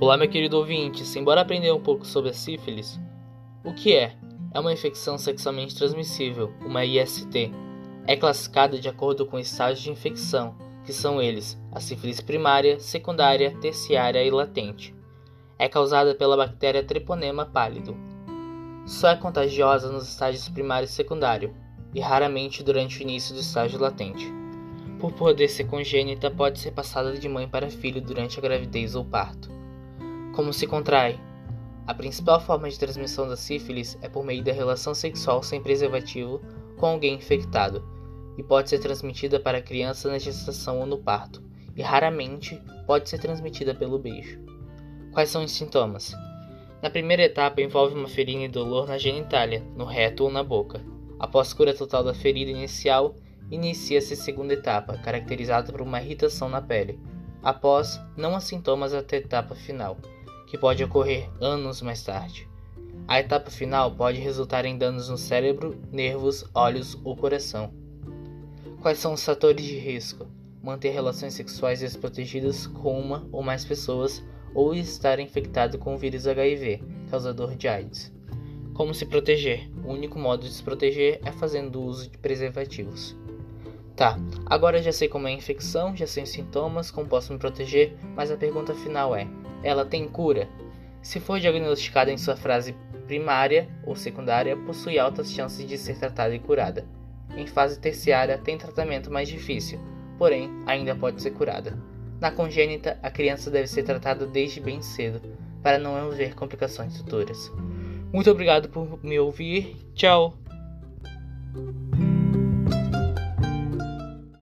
Olá, meu querido ouvinte. Simbora aprender um pouco sobre a sífilis? O que é? É uma infecção sexualmente transmissível, uma IST. É classificada de acordo com estágios de infecção, que são eles: a sífilis primária, secundária, terciária e latente. É causada pela bactéria Treponema pálido. Só é contagiosa nos estágios primário e secundário, e raramente durante o início do estágio latente. Por poder ser congênita, pode ser passada de mãe para filho durante a gravidez ou parto. Como se contrai? A principal forma de transmissão da sífilis é por meio da relação sexual sem preservativo com alguém infectado e pode ser transmitida para criança na gestação ou no parto, e raramente pode ser transmitida pelo beijo. Quais são os sintomas? Na primeira etapa envolve uma ferida e dor na genitália, no reto ou na boca. Após cura total da ferida inicial, inicia-se a segunda etapa, caracterizada por uma irritação na pele. Após, não há sintomas até a etapa final, que pode ocorrer anos mais tarde. A etapa final pode resultar em danos no cérebro, nervos, olhos ou coração. Quais são os fatores de risco? Manter relações sexuais desprotegidas com uma ou mais pessoas ou estar infectado com o vírus HIV, causador de AIDS. Como se proteger? O único modo de se proteger é fazendo uso de preservativos. Tá, agora já sei como é a infecção, já sei os sintomas, como posso me proteger, mas a pergunta final é: ela tem cura? Se for diagnosticada em sua fase primária ou secundária, possui altas chances de ser tratada e curada. Em fase terciária, tem tratamento mais difícil, porém ainda pode ser curada. Na congênita, a criança deve ser tratada desde bem cedo, para não haver complicações futuras. Muito obrigado por me ouvir. Tchau!